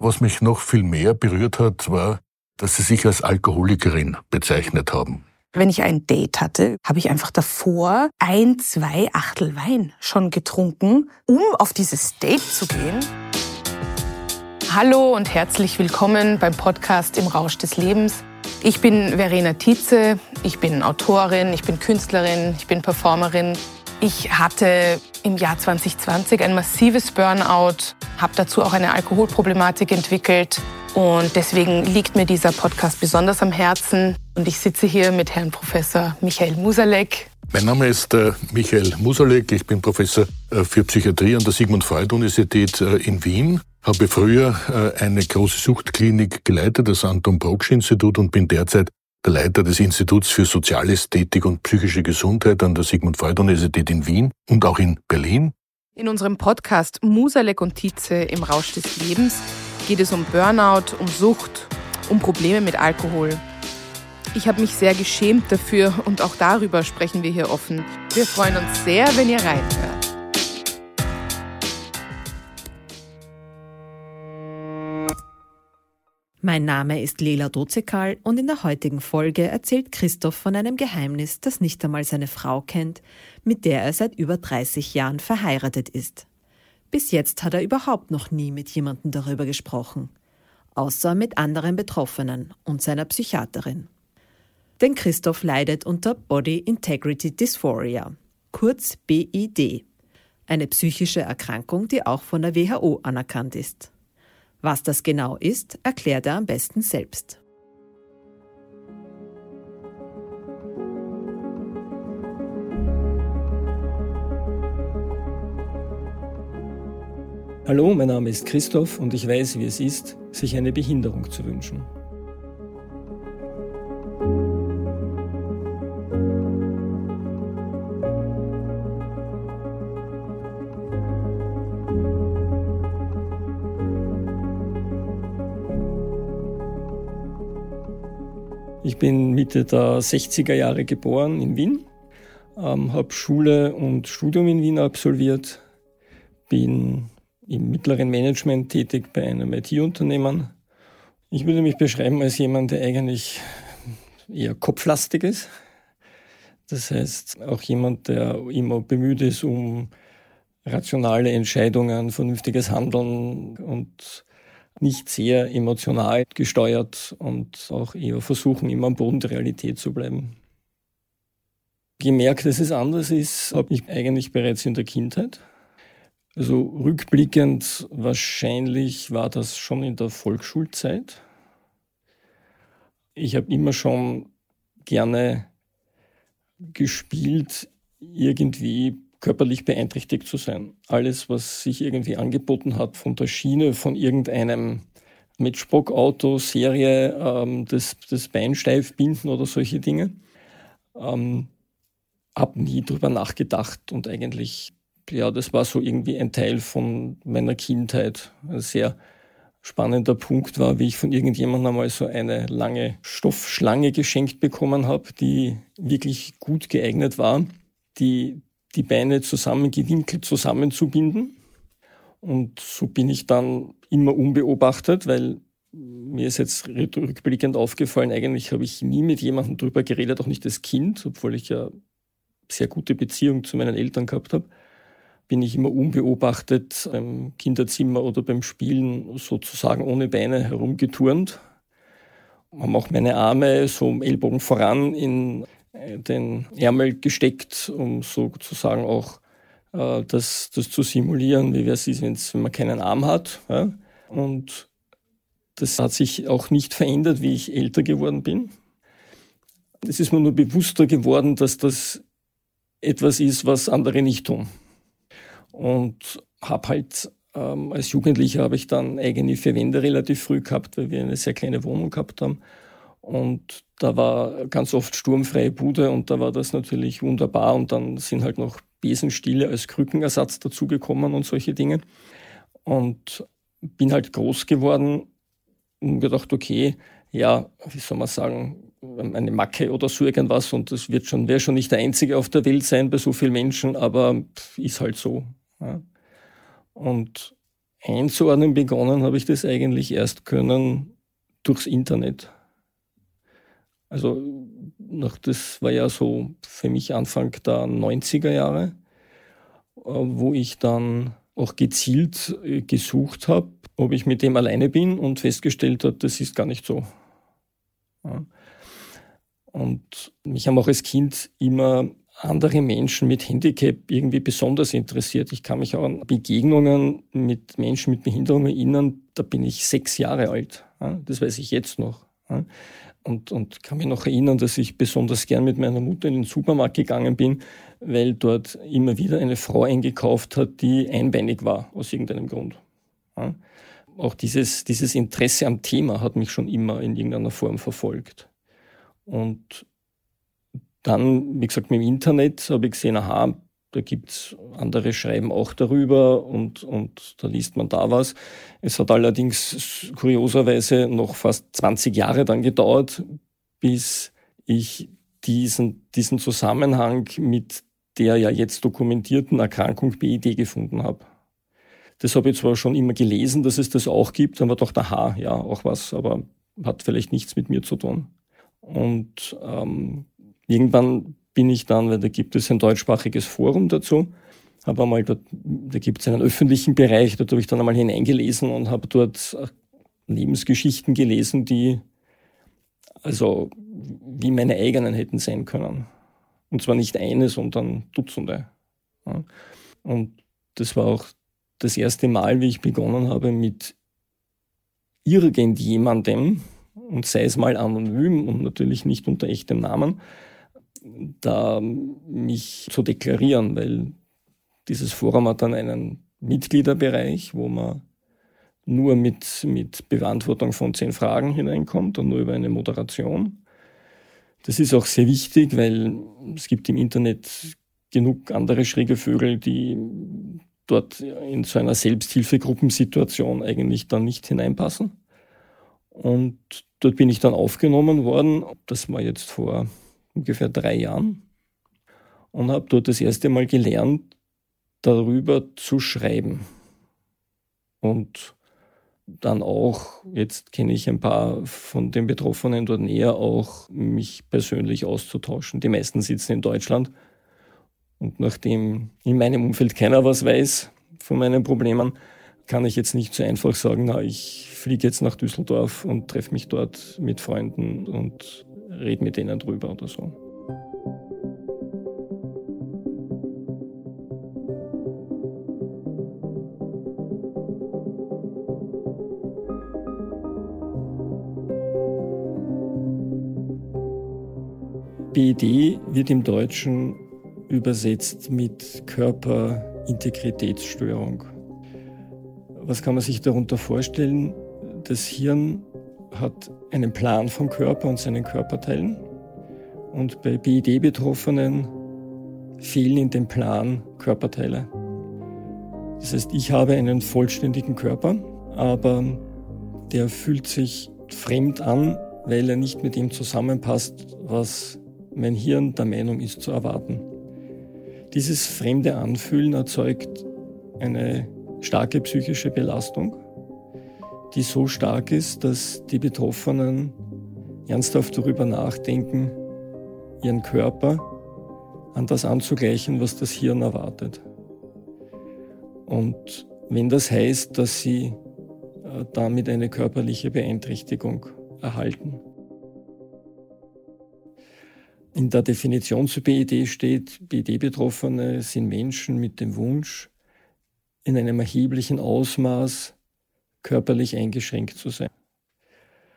Was mich noch viel mehr berührt hat, war, dass Sie sich als Alkoholikerin bezeichnet haben. Wenn ich ein Date hatte, habe ich einfach davor ein, zwei Achtel Wein schon getrunken, um auf dieses Date zu gehen. Hallo und herzlich willkommen beim Podcast Im Rausch des Lebens. Ich bin Verena Tietze, ich bin Autorin, ich bin Künstlerin, ich bin Performerin. Ich hatte im Jahr 2020 ein massives Burnout, habe dazu auch eine Alkoholproblematik entwickelt und deswegen liegt mir dieser Podcast besonders am Herzen. Und ich sitze hier mit Herrn Professor Michael Musalek. Mein Name ist äh, Michael Musalek. Ich bin Professor äh, für Psychiatrie an der Sigmund Freud Universität äh, in Wien. Habe früher eine große Suchtklinik geleitet, das Anton Proksch Institut, und bin derzeit der Leiter des Instituts für Sozialästhetik und psychische Gesundheit an der Sigmund Freud Universität in Wien und auch in Berlin. In unserem Podcast Musalek und Tietze im Rausch des Lebens geht es um Burnout, um Sucht, um Probleme mit Alkohol. Ich habe mich sehr geschämt dafür und auch darüber sprechen wir hier offen. Wir freuen uns sehr, wenn ihr reinhört. Mein Name ist Lela Dozekal und in der heutigen Folge erzählt Christoph von einem Geheimnis, das nicht einmal seine Frau kennt, mit der er seit über 30 Jahren verheiratet ist. Bis jetzt hat er überhaupt noch nie mit jemandem darüber gesprochen, außer mit anderen Betroffenen und seiner Psychiaterin. Denn Christoph leidet unter Body Integrity Dysphoria, kurz BID, eine psychische Erkrankung, die auch von der WHO anerkannt ist. Was das genau ist, erklärt er am besten selbst. Hallo, mein Name ist Christoph und ich weiß, wie es ist, sich eine Behinderung zu wünschen. Ich bin Mitte der 60er Jahre geboren in Wien, ähm, habe Schule und Studium in Wien absolviert, bin im mittleren Management tätig bei einem IT-Unternehmen. Ich würde mich beschreiben als jemand, der eigentlich eher kopflastig ist. Das heißt, auch jemand, der immer bemüht ist um rationale Entscheidungen, vernünftiges Handeln und nicht sehr emotional gesteuert und auch eher versuchen, immer am Boden der Realität zu bleiben. Gemerkt, dass es anders ist, habe ich eigentlich bereits in der Kindheit. Also rückblickend wahrscheinlich war das schon in der Volksschulzeit. Ich habe immer schon gerne gespielt, irgendwie körperlich beeinträchtigt zu sein. Alles, was sich irgendwie angeboten hat von der Schiene, von irgendeinem mit Spockauto, Serie, ähm, das, das Bein steif binden oder solche Dinge. Ähm, habe nie drüber nachgedacht und eigentlich ja, das war so irgendwie ein Teil von meiner Kindheit. Ein sehr spannender Punkt war, wie ich von irgendjemandem einmal so eine lange Stoffschlange geschenkt bekommen habe, die wirklich gut geeignet war, die, die Beine zusammengewinkelt zusammenzubinden. Und so bin ich dann immer unbeobachtet, weil mir ist jetzt rückblickend aufgefallen, eigentlich habe ich nie mit jemandem drüber geredet, auch nicht als Kind, obwohl ich ja sehr gute Beziehung zu meinen Eltern gehabt habe bin ich immer unbeobachtet im Kinderzimmer oder beim Spielen sozusagen ohne Beine herumgeturnt. Haben auch meine Arme so im Ellbogen voran in den Ärmel gesteckt, um sozusagen auch äh, das, das zu simulieren, wie wäre es, wenn man keinen Arm hat. Ja? Und das hat sich auch nicht verändert, wie ich älter geworden bin. Es ist mir nur bewusster geworden, dass das etwas ist, was andere nicht tun. Und habe halt ähm, als Jugendlicher habe ich dann eigene vier Wände relativ früh gehabt, weil wir eine sehr kleine Wohnung gehabt haben. Und da war ganz oft sturmfreie Bude und da war das natürlich wunderbar. Und dann sind halt noch Besenstiele als Krückenersatz dazugekommen und solche Dinge. Und bin halt groß geworden und gedacht, okay, ja, wie soll man sagen, eine Macke oder so irgendwas und das wird schon, wäre schon nicht der einzige auf der Welt sein bei so vielen Menschen, aber ist halt so. Ja. Und einzuordnen begonnen habe ich das eigentlich erst können durchs Internet. Also das war ja so für mich Anfang der 90er Jahre, äh, wo ich dann auch gezielt äh, gesucht habe, ob ich mit dem alleine bin und festgestellt habe, das ist gar nicht so. Und mich haben auch als Kind immer andere Menschen mit Handicap irgendwie besonders interessiert. Ich kann mich auch an Begegnungen mit Menschen mit Behinderung erinnern, da bin ich sechs Jahre alt. Das weiß ich jetzt noch. Und, und kann mich noch erinnern, dass ich besonders gern mit meiner Mutter in den Supermarkt gegangen bin, weil dort immer wieder eine Frau eingekauft hat, die einbeinig war, aus irgendeinem Grund. Auch dieses, dieses Interesse am Thema hat mich schon immer in irgendeiner Form verfolgt. Und dann, wie gesagt, mit dem Internet habe ich gesehen, aha, da gibt's andere Schreiben auch darüber und, und da liest man da was. Es hat allerdings kurioserweise noch fast 20 Jahre dann gedauert, bis ich diesen, diesen Zusammenhang mit der ja jetzt dokumentierten Erkrankung BID gefunden habe. Das habe ich zwar schon immer gelesen, dass es das auch gibt, aber doch aha, ja, auch was, aber hat vielleicht nichts mit mir zu tun. Und ähm, irgendwann bin ich dann, weil da gibt es ein deutschsprachiges Forum dazu, habe einmal dort, da gibt es einen öffentlichen Bereich, dort habe ich dann einmal hineingelesen und habe dort Lebensgeschichten gelesen, die also wie meine eigenen hätten sein können. Und zwar nicht eine, sondern Dutzende. Und das war auch das erste Mal, wie ich begonnen habe mit irgendjemandem, und sei es mal anonym und natürlich nicht unter echtem Namen, da mich zu deklarieren, weil dieses Forum hat dann einen Mitgliederbereich, wo man nur mit, mit Beantwortung von zehn Fragen hineinkommt und nur über eine Moderation. Das ist auch sehr wichtig, weil es gibt im Internet genug andere schräge Vögel, die dort in so einer Selbsthilfegruppensituation eigentlich dann nicht hineinpassen. Und dort bin ich dann aufgenommen worden. Das war jetzt vor ungefähr drei Jahren und habe dort das erste Mal gelernt, darüber zu schreiben. Und dann auch, jetzt kenne ich ein paar von den Betroffenen dort näher, auch mich persönlich auszutauschen. Die meisten sitzen in Deutschland. Und nachdem in meinem Umfeld keiner was weiß von meinen Problemen, kann ich jetzt nicht so einfach sagen, na, ich fliege jetzt nach Düsseldorf und treffe mich dort mit Freunden und rede mit denen drüber oder so. BID wird im Deutschen übersetzt mit Körperintegritätsstörung. Was kann man sich darunter vorstellen? Das Hirn hat einen Plan vom Körper und seinen Körperteilen. Und bei BID-Betroffenen fehlen in dem Plan Körperteile. Das heißt, ich habe einen vollständigen Körper, aber der fühlt sich fremd an, weil er nicht mit dem zusammenpasst, was mein Hirn der Meinung ist zu erwarten. Dieses fremde Anfühlen erzeugt eine starke psychische Belastung die so stark ist, dass die Betroffenen ernsthaft darüber nachdenken, ihren Körper an das anzugleichen, was das Hirn erwartet. Und wenn das heißt, dass sie äh, damit eine körperliche Beeinträchtigung erhalten. In der Definition zu BID steht, BID-Betroffene sind Menschen mit dem Wunsch, in einem erheblichen Ausmaß körperlich eingeschränkt zu sein.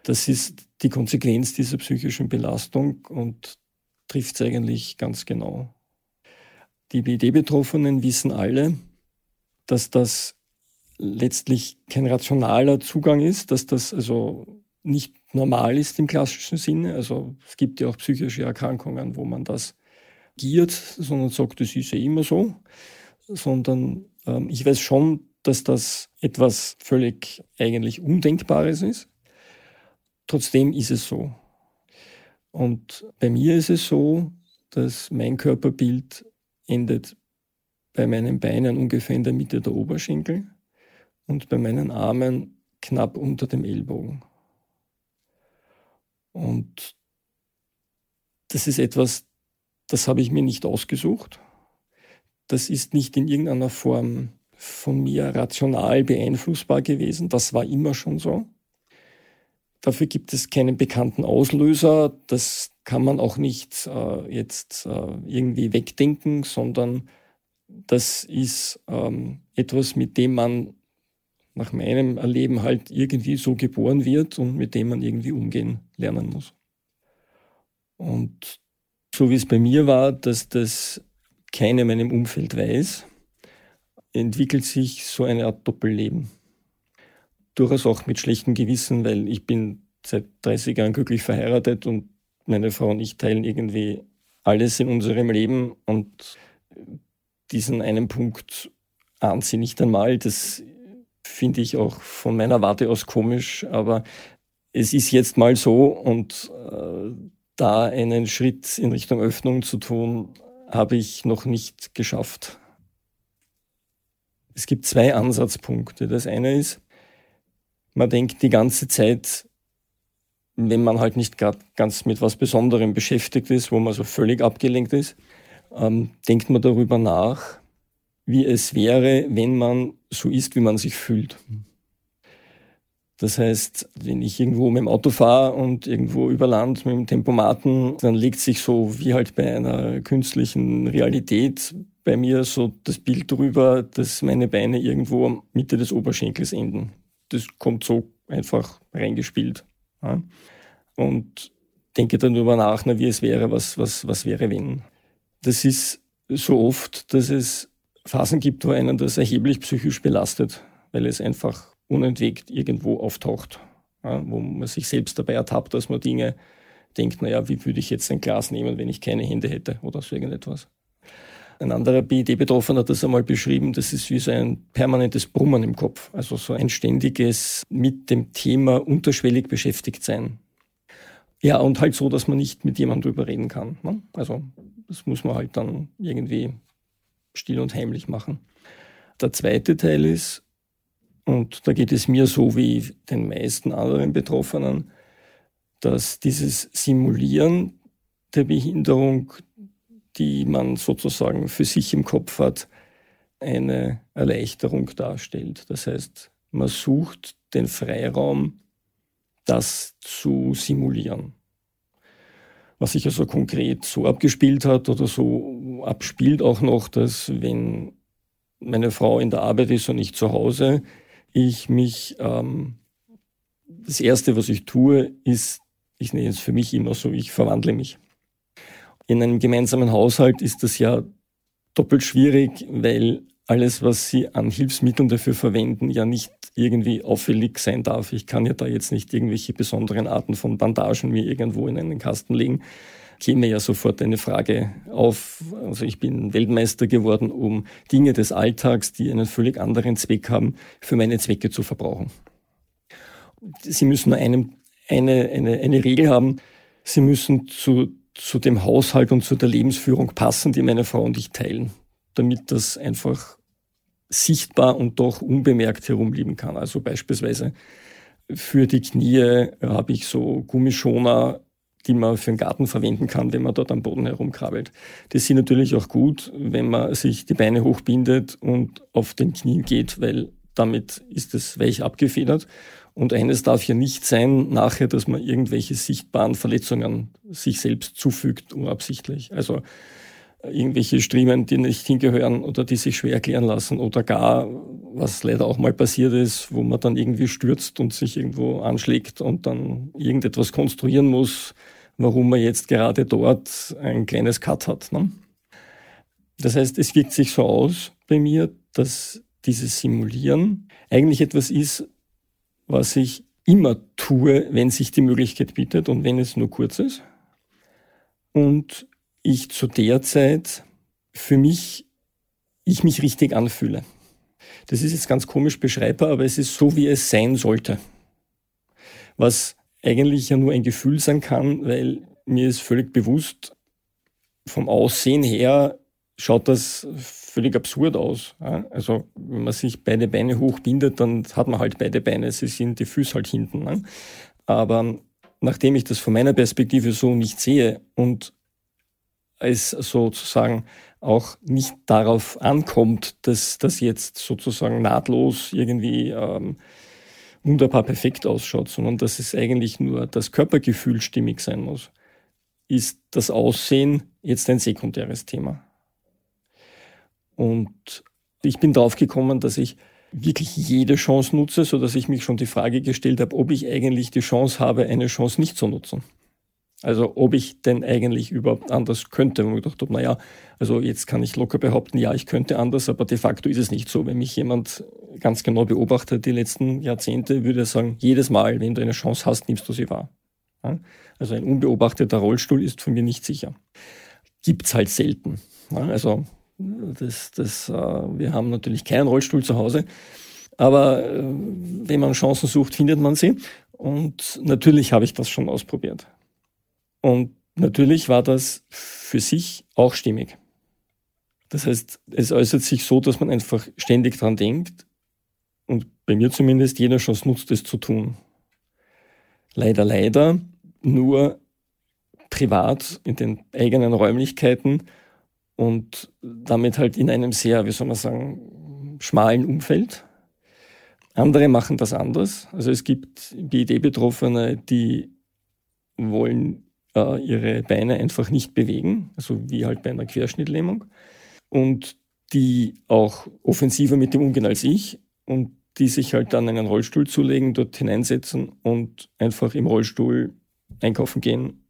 Das ist die Konsequenz dieser psychischen Belastung und trifft es eigentlich ganz genau. Die BD-Betroffenen wissen alle, dass das letztlich kein rationaler Zugang ist, dass das also nicht normal ist im klassischen Sinne. Also es gibt ja auch psychische Erkrankungen, wo man das giert, sondern sagt, das ist ja immer so. Sondern ähm, ich weiß schon, dass das etwas völlig eigentlich Undenkbares ist. Trotzdem ist es so. Und bei mir ist es so, dass mein Körperbild endet bei meinen Beinen ungefähr in der Mitte der Oberschenkel und bei meinen Armen knapp unter dem Ellbogen. Und das ist etwas, das habe ich mir nicht ausgesucht. Das ist nicht in irgendeiner Form von mir rational beeinflussbar gewesen. Das war immer schon so. Dafür gibt es keinen bekannten Auslöser. Das kann man auch nicht äh, jetzt äh, irgendwie wegdenken, sondern das ist ähm, etwas, mit dem man nach meinem Erleben halt irgendwie so geboren wird und mit dem man irgendwie umgehen lernen muss. Und so wie es bei mir war, dass das keiner in meinem Umfeld weiß, entwickelt sich so eine Art Doppelleben. Durchaus auch mit schlechtem Gewissen, weil ich bin seit 30 Jahren glücklich verheiratet und meine Frau und ich teilen irgendwie alles in unserem Leben und diesen einen Punkt ahnt sie nicht einmal. Das finde ich auch von meiner Warte aus komisch, aber es ist jetzt mal so und äh, da einen Schritt in Richtung Öffnung zu tun, habe ich noch nicht geschafft. Es gibt zwei Ansatzpunkte. Das eine ist, man denkt die ganze Zeit, wenn man halt nicht gerade ganz mit was Besonderem beschäftigt ist, wo man so völlig abgelenkt ist, ähm, denkt man darüber nach, wie es wäre, wenn man so ist, wie man sich fühlt. Das heißt, wenn ich irgendwo mit dem Auto fahre und irgendwo über Land mit dem Tempomaten, dann legt sich so wie halt bei einer künstlichen Realität bei mir so das Bild drüber, dass meine Beine irgendwo am Mitte des Oberschenkels enden. Das kommt so einfach reingespielt. Ja. Und denke dann darüber nach, na, wie es wäre, was, was, was wäre, wenn. Das ist so oft, dass es Phasen gibt, wo einen das erheblich psychisch belastet, weil es einfach unentwegt irgendwo auftaucht, ja, wo man sich selbst dabei ertappt, dass man Dinge denkt, naja, wie würde ich jetzt ein Glas nehmen, wenn ich keine Hände hätte oder so irgendetwas. Ein anderer BID-Betroffener hat das einmal beschrieben, das ist wie so ein permanentes Brummen im Kopf, also so ein ständiges mit dem Thema unterschwellig beschäftigt sein. Ja, und halt so, dass man nicht mit jemandem drüber reden kann. Ne? Also das muss man halt dann irgendwie still und heimlich machen. Der zweite Teil ist, und da geht es mir so wie den meisten anderen Betroffenen, dass dieses Simulieren der Behinderung, die man sozusagen für sich im Kopf hat, eine Erleichterung darstellt. Das heißt, man sucht den Freiraum, das zu simulieren. Was sich also konkret so abgespielt hat oder so abspielt auch noch, dass wenn meine Frau in der Arbeit ist und ich zu Hause, ich mich, ähm, das Erste, was ich tue, ist, ich nenne es für mich immer so, ich verwandle mich. In einem gemeinsamen Haushalt ist das ja doppelt schwierig, weil alles, was Sie an Hilfsmitteln dafür verwenden, ja nicht irgendwie auffällig sein darf. Ich kann ja da jetzt nicht irgendwelche besonderen Arten von Bandagen mir irgendwo in einen Kasten legen käme ja sofort eine Frage auf. Also ich bin Weltmeister geworden, um Dinge des Alltags, die einen völlig anderen Zweck haben, für meine Zwecke zu verbrauchen. Sie müssen nur eine, eine, eine Regel haben. Sie müssen zu, zu dem Haushalt und zu der Lebensführung passen, die meine Frau und ich teilen, damit das einfach sichtbar und doch unbemerkt herumliegen kann. Also beispielsweise für die Knie habe ich so Gummischoner die man für den Garten verwenden kann, wenn man dort am Boden herumkrabbelt. Das sind natürlich auch gut, wenn man sich die Beine hochbindet und auf den Knien geht, weil damit ist es weich abgefedert. Und eines darf ja nicht sein, nachher, dass man irgendwelche sichtbaren Verletzungen sich selbst zufügt, unabsichtlich. Also irgendwelche Striemen, die nicht hingehören oder die sich schwer erklären lassen oder gar, was leider auch mal passiert ist, wo man dann irgendwie stürzt und sich irgendwo anschlägt und dann irgendetwas konstruieren muss, warum man jetzt gerade dort ein kleines Cut hat. Ne? Das heißt, es wirkt sich so aus bei mir, dass dieses Simulieren eigentlich etwas ist, was ich immer tue, wenn sich die Möglichkeit bietet und wenn es nur kurz ist. Und ich zu der Zeit für mich, ich mich richtig anfühle. Das ist jetzt ganz komisch beschreibbar, aber es ist so, wie es sein sollte. Was eigentlich ja nur ein Gefühl sein kann, weil mir ist völlig bewusst, vom Aussehen her schaut das völlig absurd aus. Also wenn man sich beide Beine hochbindet, dann hat man halt beide Beine, sie sind die Füße halt hinten. Ne? Aber nachdem ich das von meiner Perspektive so nicht sehe und es sozusagen auch nicht darauf ankommt, dass das jetzt sozusagen nahtlos irgendwie ähm, wunderbar perfekt ausschaut, sondern dass es eigentlich nur das Körpergefühl stimmig sein muss, ist das Aussehen jetzt ein sekundäres Thema. Und ich bin drauf gekommen, dass ich wirklich jede Chance nutze, so dass ich mich schon die Frage gestellt habe, ob ich eigentlich die Chance habe, eine Chance nicht zu nutzen. Also ob ich denn eigentlich überhaupt anders könnte. Und ich dachte, naja, also jetzt kann ich locker behaupten, ja, ich könnte anders, aber de facto ist es nicht so. Wenn mich jemand ganz genau beobachtet die letzten Jahrzehnte, würde er sagen, jedes Mal, wenn du eine Chance hast, nimmst du sie wahr. Also ein unbeobachteter Rollstuhl ist von mir nicht sicher. Gibt's halt selten. Also das, das, äh, wir haben natürlich keinen Rollstuhl zu Hause, aber äh, wenn man Chancen sucht, findet man sie. Und natürlich habe ich das schon ausprobiert. Und natürlich war das für sich auch stimmig. Das heißt, es äußert sich so, dass man einfach ständig dran denkt und bei mir zumindest jeder Chance nutzt, es zu tun. Leider, leider nur privat in den eigenen Räumlichkeiten und damit halt in einem sehr, wie soll man sagen, schmalen Umfeld. Andere machen das anders. Also es gibt BID-Betroffene, die wollen äh, ihre Beine einfach nicht bewegen, also wie halt bei einer Querschnittlähmung. Und die auch offensiver mit dem umgehen als ich und die sich halt dann einen Rollstuhl zulegen, dort hineinsetzen und einfach im Rollstuhl einkaufen gehen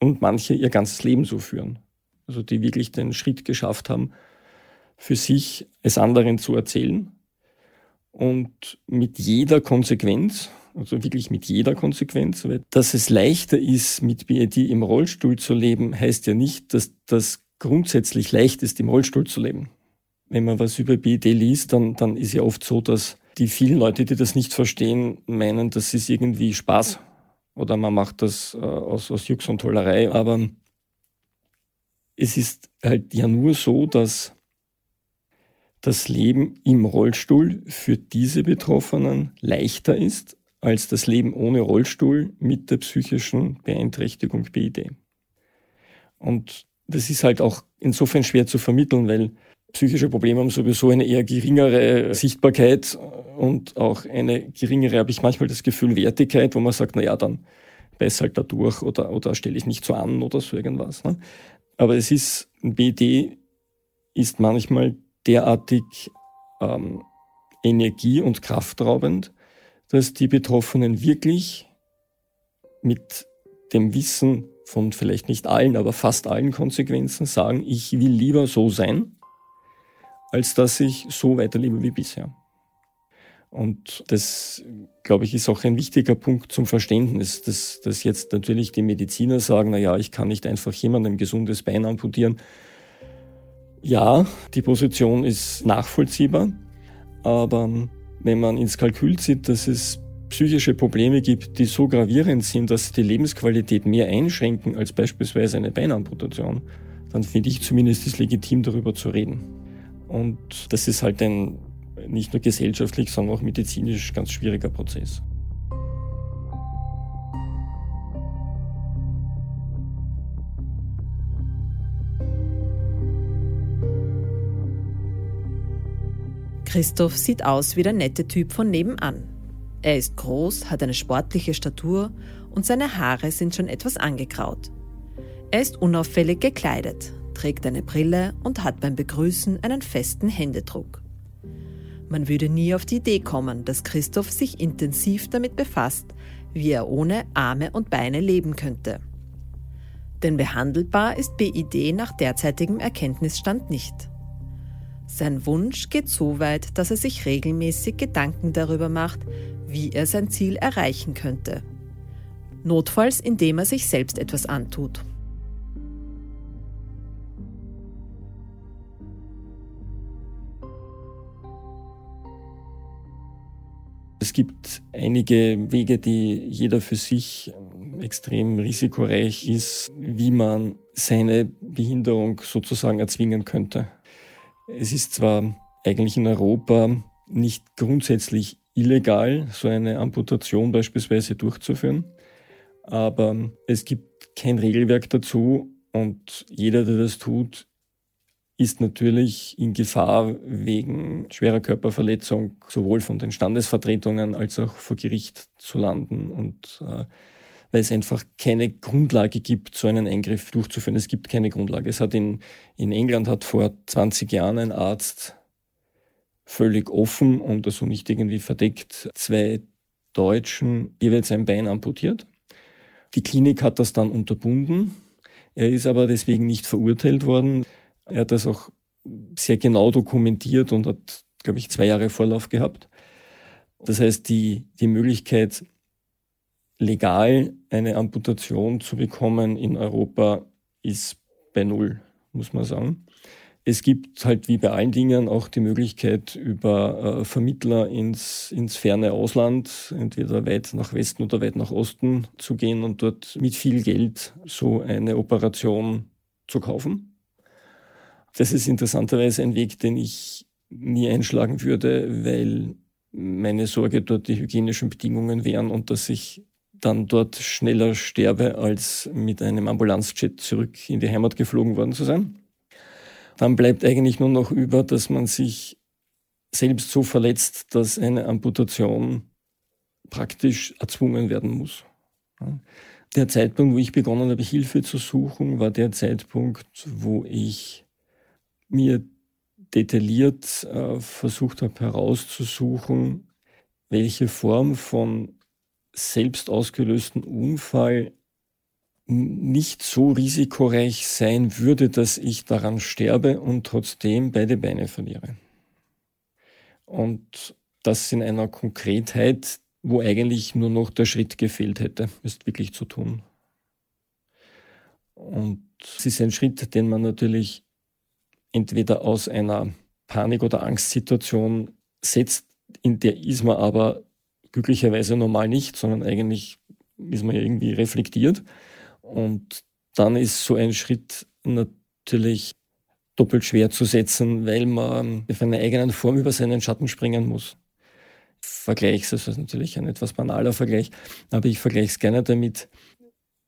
und manche ihr ganzes Leben so führen. Also die wirklich den Schritt geschafft haben, für sich es anderen zu erzählen und mit jeder Konsequenz, also wirklich mit jeder Konsequenz, weil dass es leichter ist, mit BID im Rollstuhl zu leben, heißt ja nicht, dass das grundsätzlich leicht ist, im Rollstuhl zu leben. Wenn man was über BID liest, dann, dann ist ja oft so, dass die vielen Leute, die das nicht verstehen, meinen, das ist irgendwie Spaß oder man macht das äh, aus, aus Jux und Tollerei. Aber es ist halt ja nur so, dass das Leben im Rollstuhl für diese Betroffenen leichter ist als das Leben ohne Rollstuhl mit der psychischen Beeinträchtigung BID. Und das ist halt auch insofern schwer zu vermitteln, weil psychische Probleme haben sowieso eine eher geringere Sichtbarkeit und auch eine geringere, habe ich manchmal das Gefühl, Wertigkeit, wo man sagt, na ja, dann beiß halt da durch oder, oder stelle ich nicht so an oder so irgendwas. Ne? Aber es ist, BD ist manchmal derartig ähm, energie- und kraftraubend, dass die Betroffenen wirklich mit dem Wissen von vielleicht nicht allen, aber fast allen Konsequenzen sagen, ich will lieber so sein, als dass ich so weiterlebe wie bisher. Und das, glaube ich, ist auch ein wichtiger Punkt zum Verständnis, dass, dass jetzt natürlich die Mediziner sagen, na ja, ich kann nicht einfach jemandem gesundes Bein amputieren. Ja, die Position ist nachvollziehbar, aber wenn man ins Kalkül zieht, dass es psychische Probleme gibt, die so gravierend sind, dass die Lebensqualität mehr einschränken als beispielsweise eine Beinamputation, dann finde ich zumindest es legitim, darüber zu reden. Und das ist halt ein nicht nur gesellschaftlich, sondern auch medizinisch ganz schwieriger Prozess. Christoph sieht aus wie der nette Typ von nebenan. Er ist groß, hat eine sportliche Statur und seine Haare sind schon etwas angegraut. Er ist unauffällig gekleidet, trägt eine Brille und hat beim Begrüßen einen festen Händedruck. Man würde nie auf die Idee kommen, dass Christoph sich intensiv damit befasst, wie er ohne Arme und Beine leben könnte. Denn behandelbar ist BID nach derzeitigem Erkenntnisstand nicht. Sein Wunsch geht so weit, dass er sich regelmäßig Gedanken darüber macht, wie er sein Ziel erreichen könnte. Notfalls indem er sich selbst etwas antut. Es gibt einige Wege, die jeder für sich ähm, extrem risikoreich ist, wie man seine Behinderung sozusagen erzwingen könnte. Es ist zwar eigentlich in Europa nicht grundsätzlich illegal, so eine Amputation beispielsweise durchzuführen, aber es gibt kein Regelwerk dazu und jeder, der das tut, ist natürlich in Gefahr wegen schwerer Körperverletzung sowohl von den Standesvertretungen als auch vor Gericht zu landen und äh, weil es einfach keine Grundlage gibt, so einen Eingriff durchzuführen. Es gibt keine Grundlage. Es hat in, in England hat vor 20 Jahren ein Arzt völlig offen und also nicht irgendwie verdeckt zwei Deutschen jeweils ein Bein amputiert. Die Klinik hat das dann unterbunden. Er ist aber deswegen nicht verurteilt worden. Er hat das auch sehr genau dokumentiert und hat, glaube ich, zwei Jahre Vorlauf gehabt. Das heißt, die, die Möglichkeit, legal eine Amputation zu bekommen in Europa, ist bei Null, muss man sagen. Es gibt halt wie bei allen Dingen auch die Möglichkeit, über äh, Vermittler ins, ins ferne Ausland, entweder weit nach Westen oder weit nach Osten zu gehen und dort mit viel Geld so eine Operation zu kaufen. Das ist interessanterweise ein Weg, den ich nie einschlagen würde, weil meine Sorge dort die hygienischen Bedingungen wären und dass ich dann dort schneller sterbe, als mit einem Ambulanzjet zurück in die Heimat geflogen worden zu sein. Dann bleibt eigentlich nur noch über, dass man sich selbst so verletzt, dass eine Amputation praktisch erzwungen werden muss. Der Zeitpunkt, wo ich begonnen habe, Hilfe zu suchen, war der Zeitpunkt, wo ich mir detailliert äh, versucht habe herauszusuchen, welche Form von selbst ausgelösten Unfall nicht so risikoreich sein würde, dass ich daran sterbe und trotzdem beide Beine verliere. Und das in einer Konkretheit, wo eigentlich nur noch der Schritt gefehlt hätte, ist wirklich zu tun. Und es ist ein Schritt, den man natürlich entweder aus einer Panik- oder Angstsituation setzt, in der ist man aber glücklicherweise normal nicht, sondern eigentlich ist man irgendwie reflektiert. Und dann ist so ein Schritt natürlich doppelt schwer zu setzen, weil man auf einer eigenen Form über seinen Schatten springen muss. Vergleich, das ist natürlich ein etwas banaler Vergleich, aber ich vergleiche es gerne damit,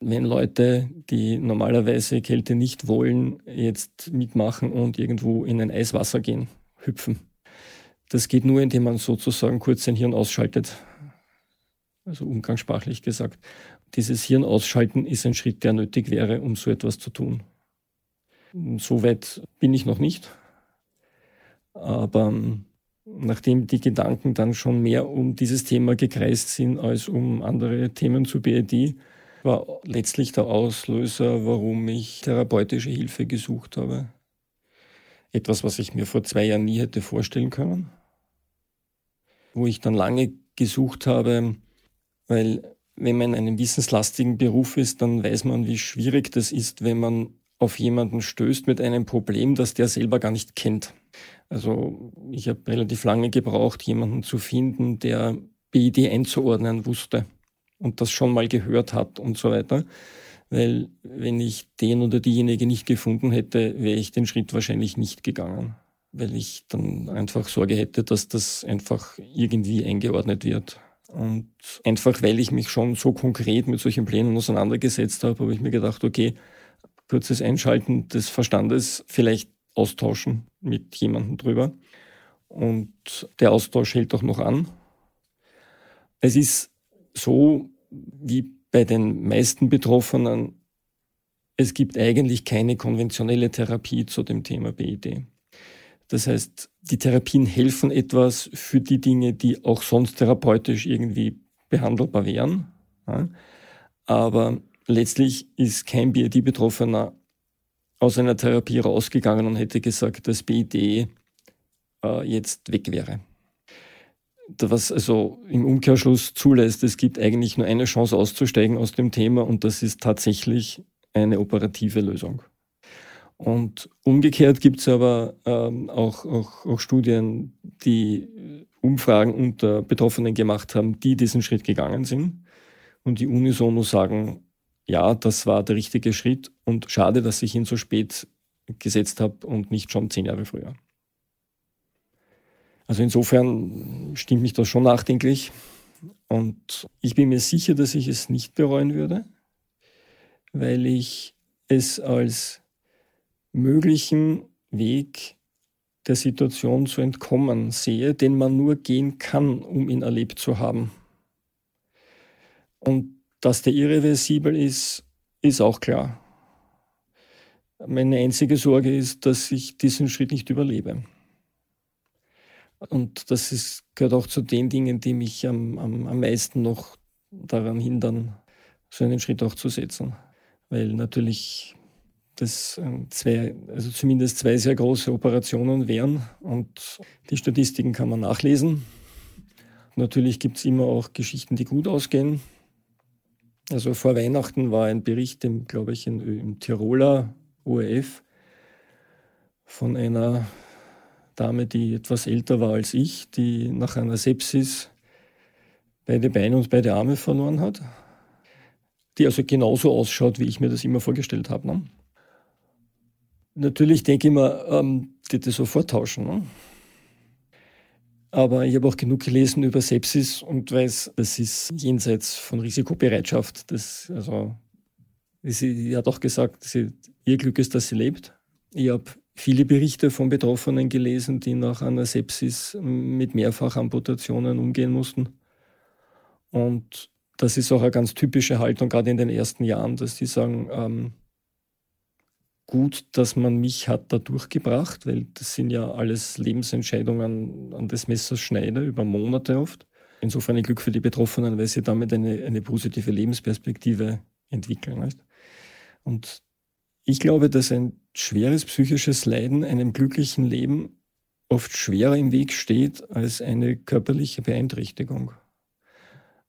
wenn Leute, die normalerweise Kälte nicht wollen, jetzt mitmachen und irgendwo in ein Eiswasser gehen, hüpfen. Das geht nur, indem man sozusagen kurz sein Hirn ausschaltet. Also umgangssprachlich gesagt. Dieses Hirn ausschalten ist ein Schritt, der nötig wäre, um so etwas zu tun. So weit bin ich noch nicht. Aber ähm, nachdem die Gedanken dann schon mehr um dieses Thema gekreist sind als um andere Themen zu BID, war letztlich der Auslöser, warum ich therapeutische Hilfe gesucht habe. Etwas, was ich mir vor zwei Jahren nie hätte vorstellen können. Wo ich dann lange gesucht habe, weil wenn man in einem wissenslastigen Beruf ist, dann weiß man, wie schwierig das ist, wenn man auf jemanden stößt mit einem Problem, das der selber gar nicht kennt. Also ich habe relativ lange gebraucht, jemanden zu finden, der BID einzuordnen wusste und das schon mal gehört hat und so weiter. Weil wenn ich den oder diejenige nicht gefunden hätte, wäre ich den Schritt wahrscheinlich nicht gegangen. Weil ich dann einfach Sorge hätte, dass das einfach irgendwie eingeordnet wird. Und einfach weil ich mich schon so konkret mit solchen Plänen auseinandergesetzt habe, habe ich mir gedacht, okay, kurzes Einschalten des Verstandes, vielleicht austauschen mit jemandem drüber. Und der Austausch hält auch noch an. Es ist so, wie bei den meisten Betroffenen, es gibt eigentlich keine konventionelle Therapie zu dem Thema BID. Das heißt, die Therapien helfen etwas für die Dinge, die auch sonst therapeutisch irgendwie behandelbar wären. Aber letztlich ist kein BID-Betroffener aus einer Therapie rausgegangen und hätte gesagt, dass BID äh, jetzt weg wäre. Was also im Umkehrschluss zulässt, es gibt eigentlich nur eine Chance auszusteigen aus dem Thema und das ist tatsächlich eine operative Lösung. Und umgekehrt gibt es aber ähm, auch, auch, auch Studien, die Umfragen unter Betroffenen gemacht haben, die diesen Schritt gegangen sind und die unisono sagen, ja, das war der richtige Schritt und schade, dass ich ihn so spät gesetzt habe und nicht schon zehn Jahre früher. Also insofern stimmt mich das schon nachdenklich und ich bin mir sicher, dass ich es nicht bereuen würde, weil ich es als möglichen Weg der Situation zu entkommen sehe, den man nur gehen kann, um ihn erlebt zu haben. Und dass der irreversibel ist, ist auch klar. Meine einzige Sorge ist, dass ich diesen Schritt nicht überlebe. Und das ist, gehört auch zu den Dingen, die mich am, am, am meisten noch daran hindern, so einen Schritt auch zu setzen. Weil natürlich das ähm, zwei, also zumindest zwei sehr große Operationen wären und die Statistiken kann man nachlesen. Natürlich gibt es immer auch Geschichten, die gut ausgehen. Also vor Weihnachten war ein Bericht, im, glaube ich, im Tiroler ORF von einer Dame, die etwas älter war als ich, die nach einer Sepsis beide Beine und beide Arme verloren hat. Die also genauso ausschaut, wie ich mir das immer vorgestellt habe. Ne? Natürlich denke ich mir, ähm, die das sofort tauschen. Ne? Aber ich habe auch genug gelesen über Sepsis und weiß, das ist jenseits von Risikobereitschaft. Das, also, sie hat auch gesagt, sie, ihr Glück ist, dass sie lebt. Ich habe viele Berichte von Betroffenen gelesen, die nach einer Sepsis mit Mehrfachamputationen umgehen mussten. Und das ist auch eine ganz typische Haltung, gerade in den ersten Jahren, dass die sagen, ähm, gut, dass man mich hat da durchgebracht, weil das sind ja alles Lebensentscheidungen an des Messers Schneide über Monate oft. Insofern ein Glück für die Betroffenen, weil sie damit eine, eine positive Lebensperspektive entwickeln. Nicht? Und ich glaube, dass ein schweres psychisches Leiden einem glücklichen Leben oft schwerer im Weg steht als eine körperliche Beeinträchtigung.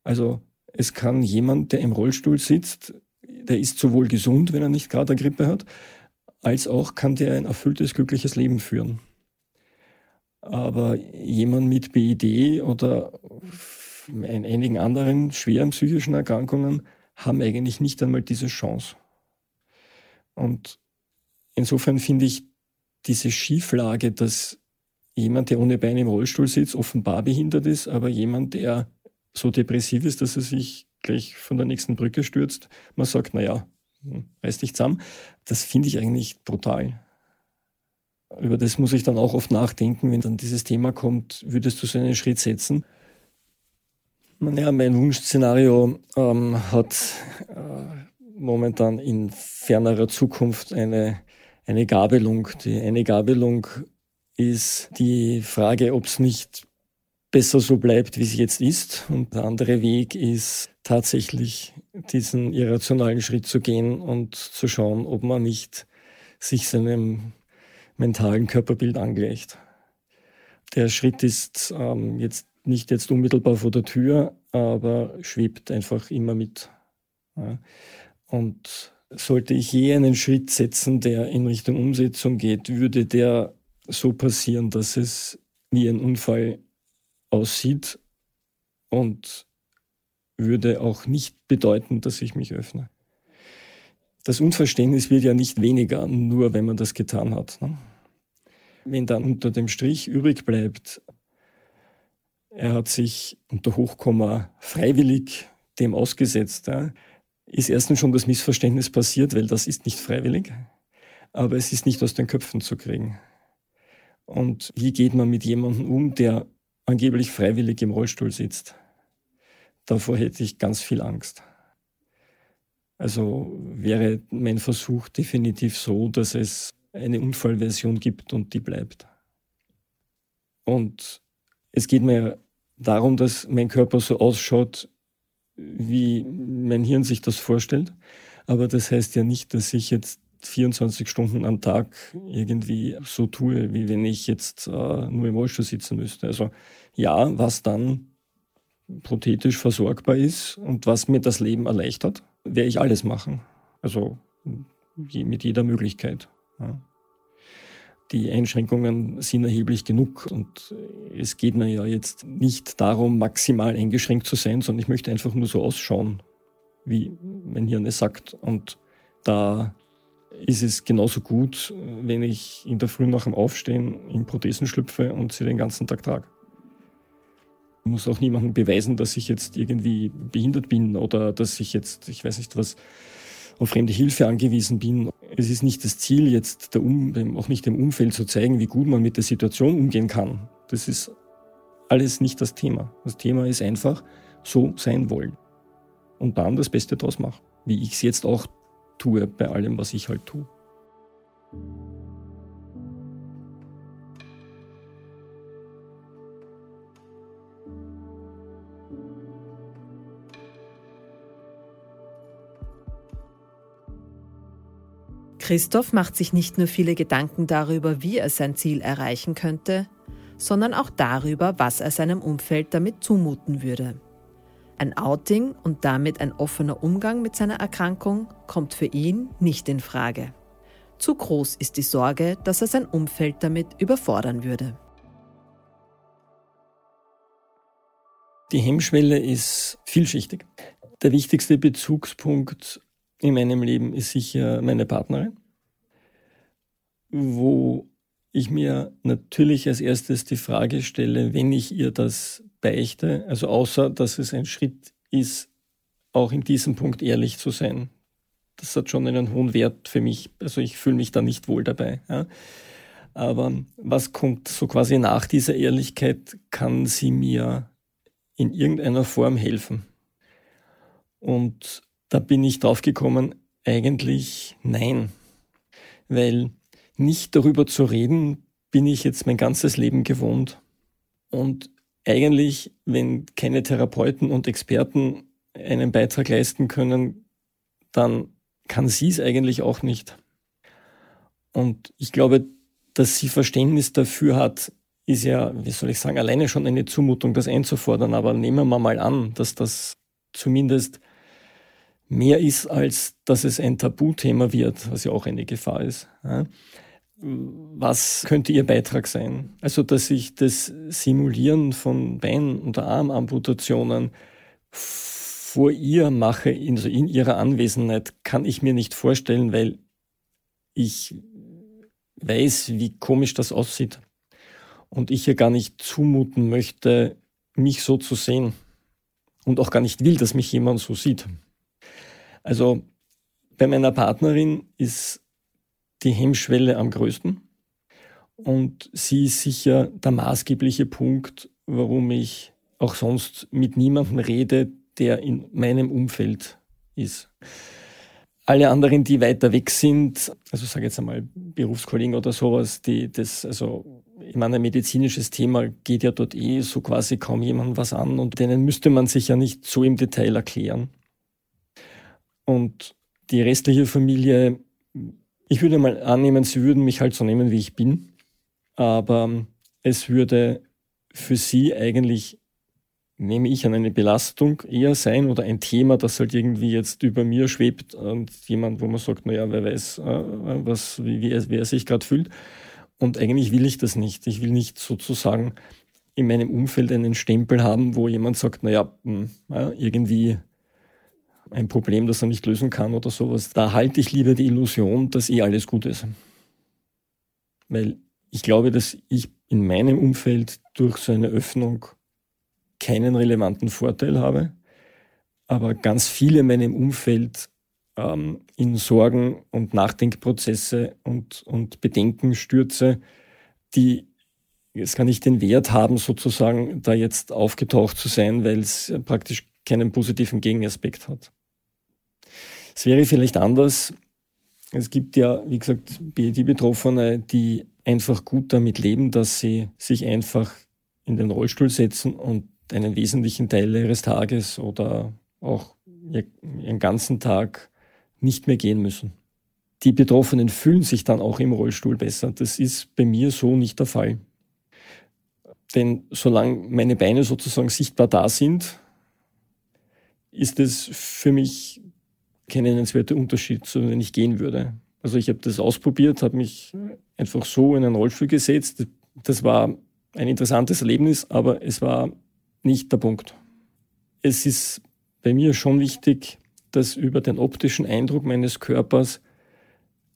Also es kann jemand, der im Rollstuhl sitzt, der ist sowohl gesund, wenn er nicht gerade eine Grippe hat, als auch kann der ein erfülltes, glückliches Leben führen. Aber jemand mit BID oder in einigen anderen schweren psychischen Erkrankungen haben eigentlich nicht einmal diese Chance. Und insofern finde ich diese Schieflage, dass jemand, der ohne Beine im Rollstuhl sitzt, offenbar behindert ist, aber jemand, der so depressiv ist, dass er sich gleich von der nächsten Brücke stürzt, man sagt, naja, reiß dich zusammen. Das finde ich eigentlich brutal. Über das muss ich dann auch oft nachdenken, wenn dann dieses Thema kommt, würdest du so einen Schritt setzen? Naja, mein Wunschszenario ähm, hat äh, momentan in fernerer Zukunft eine, eine Gabelung. Die, eine Gabelung ist die Frage, ob es nicht besser so bleibt, wie es jetzt ist. Und der andere Weg ist tatsächlich diesen irrationalen Schritt zu gehen und zu schauen, ob man nicht sich seinem mentalen Körperbild angleicht. Der Schritt ist ähm, jetzt nicht jetzt unmittelbar vor der Tür, aber schwebt einfach immer mit. Ja. Und sollte ich je einen Schritt setzen, der in Richtung Umsetzung geht, würde der so passieren, dass es wie ein Unfall aussieht und würde auch nicht bedeuten, dass ich mich öffne. Das Unverständnis wird ja nicht weniger, nur wenn man das getan hat. Ne? Wenn dann unter dem Strich übrig bleibt, er hat sich unter Hochkomma freiwillig dem ausgesetzt, ja, ist erstens schon das Missverständnis passiert, weil das ist nicht freiwillig, aber es ist nicht aus den Köpfen zu kriegen. Und wie geht man mit jemandem um, der angeblich freiwillig im Rollstuhl sitzt? Davor hätte ich ganz viel Angst. Also wäre mein Versuch definitiv so, dass es eine Unfallversion gibt und die bleibt. Und es geht mir darum, dass mein Körper so ausschaut, wie mein Hirn sich das vorstellt. Aber das heißt ja nicht, dass ich jetzt 24 Stunden am Tag irgendwie so tue, wie wenn ich jetzt äh, nur im Rollstuhl sitzen müsste. Also ja, was dann prothetisch versorgbar ist und was mir das Leben erleichtert, werde ich alles machen. Also mit jeder Möglichkeit. Ja. Die Einschränkungen sind erheblich genug und es geht mir ja jetzt nicht darum, maximal eingeschränkt zu sein, sondern ich möchte einfach nur so ausschauen, wie mein Hirn es sagt. Und da ist es genauso gut, wenn ich in der Früh nach dem Aufstehen in Prothesen schlüpfe und sie den ganzen Tag trage. Ich muss auch niemandem beweisen, dass ich jetzt irgendwie behindert bin oder dass ich jetzt, ich weiß nicht was, auf fremde Hilfe angewiesen bin. Es ist nicht das Ziel, jetzt um, auch nicht dem Umfeld zu zeigen, wie gut man mit der Situation umgehen kann. Das ist alles nicht das Thema. Das Thema ist einfach so sein wollen. Und dann das Beste draus machen. Wie ich es jetzt auch tue bei allem, was ich halt tue. Christoph macht sich nicht nur viele Gedanken darüber, wie er sein Ziel erreichen könnte, sondern auch darüber, was er seinem Umfeld damit zumuten würde. Ein Outing und damit ein offener Umgang mit seiner Erkrankung kommt für ihn nicht in Frage. Zu groß ist die Sorge, dass er sein Umfeld damit überfordern würde. Die Hemmschwelle ist vielschichtig. Der wichtigste Bezugspunkt in meinem Leben ist sicher meine Partnerin, wo ich mir natürlich als erstes die Frage stelle, wenn ich ihr das beichte, also außer dass es ein Schritt ist, auch in diesem Punkt ehrlich zu sein. Das hat schon einen hohen Wert für mich. Also ich fühle mich da nicht wohl dabei. Ja. Aber was kommt so quasi nach dieser Ehrlichkeit? Kann sie mir in irgendeiner Form helfen? Und da bin ich drauf gekommen, eigentlich nein. Weil nicht darüber zu reden, bin ich jetzt mein ganzes Leben gewohnt. Und eigentlich, wenn keine Therapeuten und Experten einen Beitrag leisten können, dann kann sie es eigentlich auch nicht. Und ich glaube, dass sie Verständnis dafür hat, ist ja, wie soll ich sagen, alleine schon eine Zumutung, das einzufordern. Aber nehmen wir mal an, dass das zumindest mehr ist, als dass es ein Tabuthema wird, was ja auch eine Gefahr ist. Was könnte Ihr Beitrag sein? Also, dass ich das Simulieren von Bein- und Armamputationen vor ihr mache, also in ihrer Anwesenheit, kann ich mir nicht vorstellen, weil ich weiß, wie komisch das aussieht. Und ich ihr gar nicht zumuten möchte, mich so zu sehen. Und auch gar nicht will, dass mich jemand so sieht. Also bei meiner Partnerin ist die Hemmschwelle am größten. Und sie ist sicher der maßgebliche Punkt, warum ich auch sonst mit niemandem rede, der in meinem Umfeld ist. Alle anderen, die weiter weg sind, also sage jetzt einmal Berufskollegen oder sowas, die das, also ich meine, ein medizinisches Thema geht ja dort eh so quasi kaum jemandem was an und denen müsste man sich ja nicht so im Detail erklären. Und die restliche Familie, ich würde mal annehmen, sie würden mich halt so nehmen, wie ich bin. Aber es würde für sie eigentlich, nehme ich an, eine Belastung eher sein oder ein Thema, das halt irgendwie jetzt über mir schwebt und jemand, wo man sagt, naja, wer weiß, äh, was, wie, wie, er, wie er sich gerade fühlt. Und eigentlich will ich das nicht. Ich will nicht sozusagen in meinem Umfeld einen Stempel haben, wo jemand sagt, naja, hm, irgendwie ein Problem, das er nicht lösen kann oder sowas. Da halte ich lieber die Illusion, dass eh alles gut ist. Weil ich glaube, dass ich in meinem Umfeld durch so eine Öffnung keinen relevanten Vorteil habe, aber ganz viele in meinem Umfeld ähm, in Sorgen und Nachdenkprozesse und, und Bedenken stürze, die es gar nicht den Wert haben, sozusagen da jetzt aufgetaucht zu sein, weil es praktisch keinen positiven Gegenaspekt hat. Es wäre vielleicht anders. Es gibt ja, wie gesagt, die Betroffene, die einfach gut damit leben, dass sie sich einfach in den Rollstuhl setzen und einen wesentlichen Teil ihres Tages oder auch ihren ganzen Tag nicht mehr gehen müssen. Die Betroffenen fühlen sich dann auch im Rollstuhl besser. Das ist bei mir so nicht der Fall. Denn solange meine Beine sozusagen sichtbar da sind, ist es für mich kein nennenswerter Unterschied, zu wenn ich gehen würde. Also ich habe das ausprobiert, habe mich einfach so in einen Rollstuhl gesetzt. Das war ein interessantes Erlebnis, aber es war nicht der Punkt. Es ist bei mir schon wichtig, dass über den optischen Eindruck meines Körpers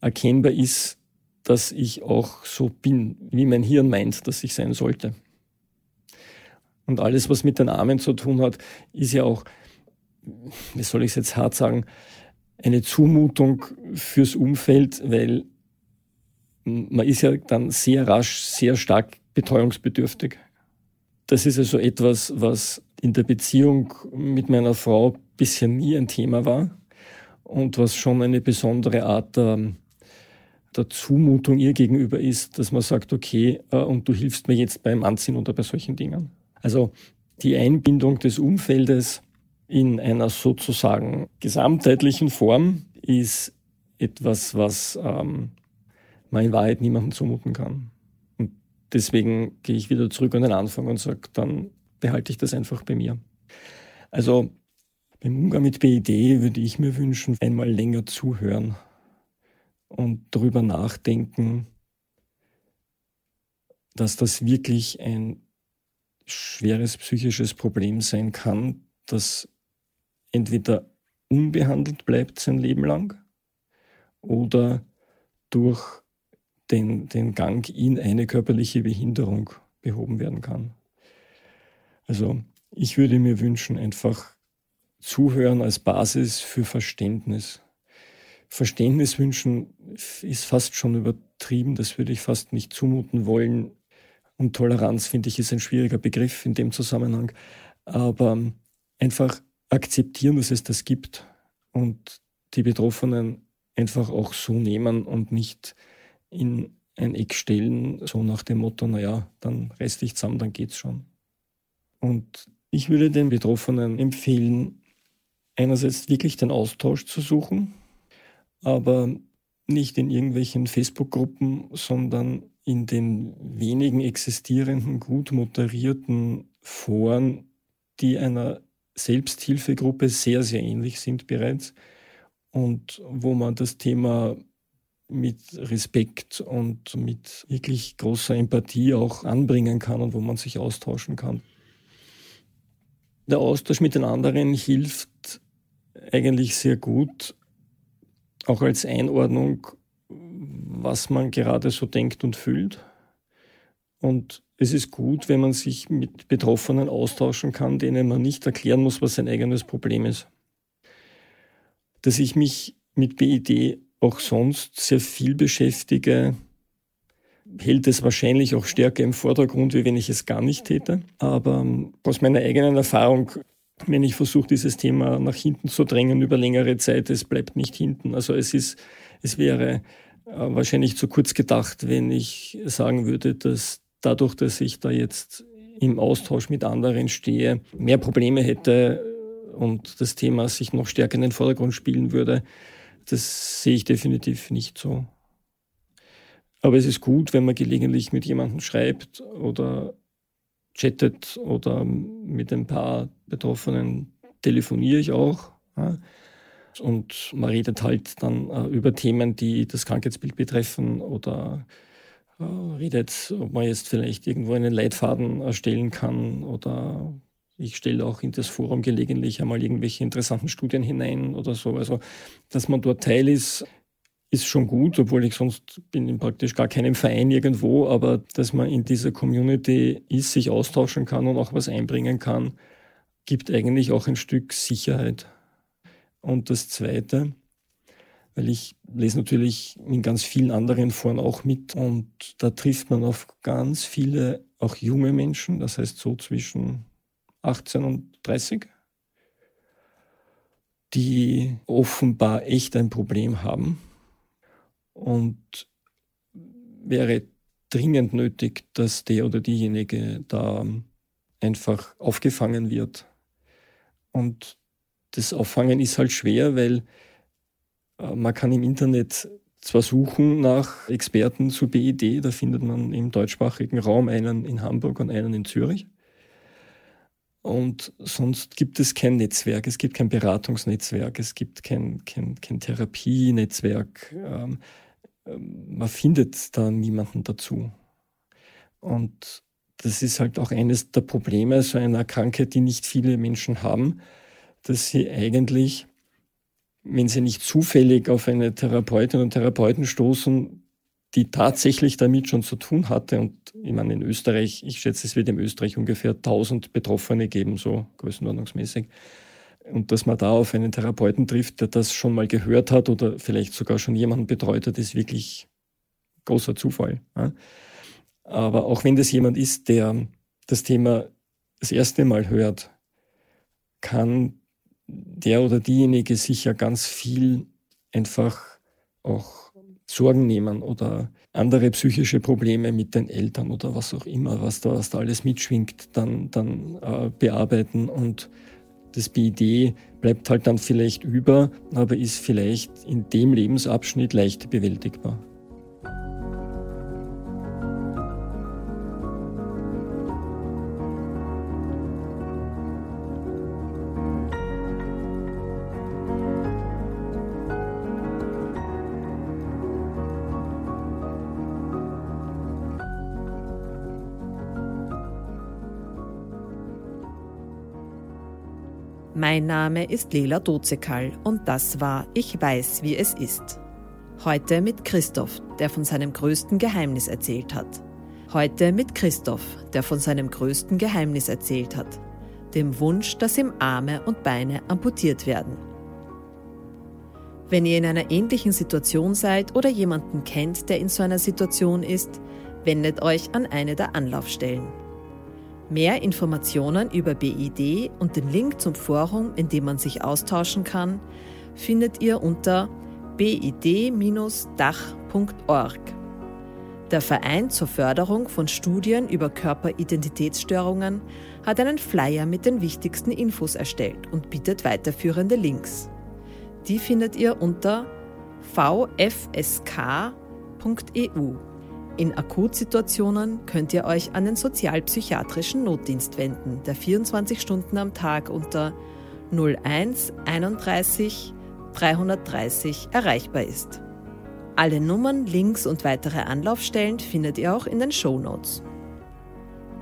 erkennbar ist, dass ich auch so bin, wie mein Hirn meint, dass ich sein sollte. Und alles, was mit den Armen zu tun hat, ist ja auch, wie soll ich es jetzt hart sagen, eine Zumutung fürs Umfeld, weil man ist ja dann sehr rasch, sehr stark betreuungsbedürftig. Das ist also etwas, was in der Beziehung mit meiner Frau bisher nie ein Thema war und was schon eine besondere Art der, der Zumutung ihr gegenüber ist, dass man sagt, okay, äh, und du hilfst mir jetzt beim Anziehen oder bei solchen Dingen. Also die Einbindung des Umfeldes in einer sozusagen gesamtheitlichen Form ist etwas, was ähm, man in Wahrheit niemandem zumuten kann. Und deswegen gehe ich wieder zurück an den Anfang und sage, dann behalte ich das einfach bei mir. Also beim Umgang mit BID würde ich mir wünschen, einmal länger zuhören und darüber nachdenken, dass das wirklich ein schweres psychisches Problem sein kann, das entweder unbehandelt bleibt sein Leben lang oder durch den, den Gang in eine körperliche Behinderung behoben werden kann. Also ich würde mir wünschen, einfach zuhören als Basis für Verständnis. Verständnis wünschen ist fast schon übertrieben, das würde ich fast nicht zumuten wollen. Und Toleranz, finde ich, ist ein schwieriger Begriff in dem Zusammenhang. Aber einfach akzeptieren, dass es das gibt und die Betroffenen einfach auch so nehmen und nicht in ein Eck stellen, so nach dem Motto, naja, dann reiß dich zusammen, dann geht's schon. Und ich würde den Betroffenen empfehlen, einerseits wirklich den Austausch zu suchen, aber nicht in irgendwelchen Facebook-Gruppen, sondern in den wenigen existierenden, gut moderierten Foren, die einer Selbsthilfegruppe sehr, sehr ähnlich sind bereits und wo man das Thema mit Respekt und mit wirklich großer Empathie auch anbringen kann und wo man sich austauschen kann. Der Austausch mit den anderen hilft eigentlich sehr gut, auch als Einordnung was man gerade so denkt und fühlt. Und es ist gut, wenn man sich mit Betroffenen austauschen kann, denen man nicht erklären muss, was sein eigenes Problem ist. Dass ich mich mit BID auch sonst sehr viel beschäftige, hält es wahrscheinlich auch stärker im Vordergrund, wie wenn ich es gar nicht täte. Aber aus meiner eigenen Erfahrung, wenn ich versuche, dieses Thema nach hinten zu drängen über längere Zeit, es bleibt nicht hinten. Also es ist, es wäre äh, wahrscheinlich zu kurz gedacht, wenn ich sagen würde, dass dadurch, dass ich da jetzt im Austausch mit anderen stehe, mehr Probleme hätte und das Thema sich noch stärker in den Vordergrund spielen würde. Das sehe ich definitiv nicht so. Aber es ist gut, wenn man gelegentlich mit jemandem schreibt oder chattet oder mit ein paar Betroffenen telefoniere ich auch. Und man redet halt dann äh, über Themen, die das Krankheitsbild betreffen oder redet, ob man jetzt vielleicht irgendwo einen Leitfaden erstellen kann oder ich stelle auch in das Forum gelegentlich einmal irgendwelche interessanten Studien hinein oder so. Also, dass man dort Teil ist, ist schon gut, obwohl ich sonst bin in praktisch gar keinem Verein irgendwo, aber dass man in dieser Community ist, sich austauschen kann und auch was einbringen kann, gibt eigentlich auch ein Stück Sicherheit. Und das Zweite, weil ich lese natürlich in ganz vielen anderen Foren auch mit und da trifft man auf ganz viele, auch junge Menschen, das heißt so zwischen 18 und 30, die offenbar echt ein Problem haben und wäre dringend nötig, dass der oder diejenige da einfach aufgefangen wird. Und das Auffangen ist halt schwer, weil man kann im Internet zwar suchen nach Experten zu BID, da findet man im deutschsprachigen Raum einen in Hamburg und einen in Zürich. Und sonst gibt es kein Netzwerk, es gibt kein Beratungsnetzwerk, es gibt kein, kein, kein Therapienetzwerk. Ähm, ähm, man findet da niemanden dazu. Und das ist halt auch eines der Probleme so einer Krankheit, die nicht viele Menschen haben, dass sie eigentlich wenn Sie nicht zufällig auf eine Therapeutin und Therapeuten stoßen, die tatsächlich damit schon zu tun hatte. Und ich meine, in Österreich, ich schätze, es wird in Österreich ungefähr 1000 Betroffene geben, so größenordnungsmäßig. Und dass man da auf einen Therapeuten trifft, der das schon mal gehört hat oder vielleicht sogar schon jemanden betreut hat, ist wirklich großer Zufall. Aber auch wenn das jemand ist, der das Thema das erste Mal hört, kann der oder diejenige sich ja ganz viel einfach auch Sorgen nehmen oder andere psychische Probleme mit den Eltern oder was auch immer, was da, was da alles mitschwingt, dann, dann äh, bearbeiten und das BID bleibt halt dann vielleicht über, aber ist vielleicht in dem Lebensabschnitt leicht bewältigbar. Mein Name ist Lela Dozekal und das war Ich weiß, wie es ist. Heute mit Christoph, der von seinem größten Geheimnis erzählt hat. Heute mit Christoph, der von seinem größten Geheimnis erzählt hat. Dem Wunsch, dass ihm Arme und Beine amputiert werden. Wenn ihr in einer ähnlichen Situation seid oder jemanden kennt, der in so einer Situation ist, wendet euch an eine der Anlaufstellen. Mehr Informationen über BID und den Link zum Forum, in dem man sich austauschen kann, findet ihr unter bid-dach.org. Der Verein zur Förderung von Studien über Körperidentitätsstörungen hat einen Flyer mit den wichtigsten Infos erstellt und bietet weiterführende Links. Die findet ihr unter vfsk.eu. In Akutsituationen könnt ihr euch an den sozialpsychiatrischen Notdienst wenden, der 24 Stunden am Tag unter 01 31 330 erreichbar ist. Alle Nummern, Links und weitere Anlaufstellen findet ihr auch in den Show Notes.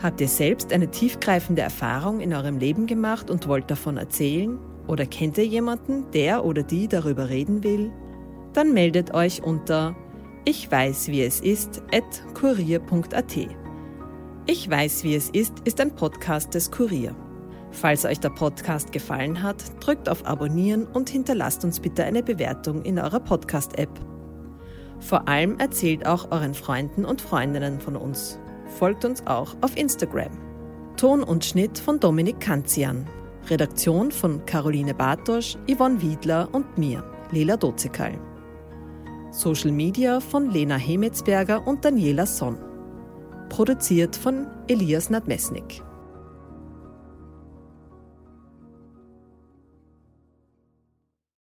Habt ihr selbst eine tiefgreifende Erfahrung in eurem Leben gemacht und wollt davon erzählen? Oder kennt ihr jemanden, der oder die darüber reden will? Dann meldet euch unter ich weiß, wie es ist, at kurier.at. Ich weiß, wie es ist, ist ein Podcast des Kurier. Falls euch der Podcast gefallen hat, drückt auf Abonnieren und hinterlasst uns bitte eine Bewertung in eurer Podcast-App. Vor allem erzählt auch euren Freunden und Freundinnen von uns. Folgt uns auch auf Instagram. Ton und Schnitt von Dominik Kanzian. Redaktion von Caroline Bartosch, Yvonne Wiedler und mir, Lela Dozekal. Social Media von Lena Hemetsberger und Daniela Sonn. Produziert von Elias Nadmesnik.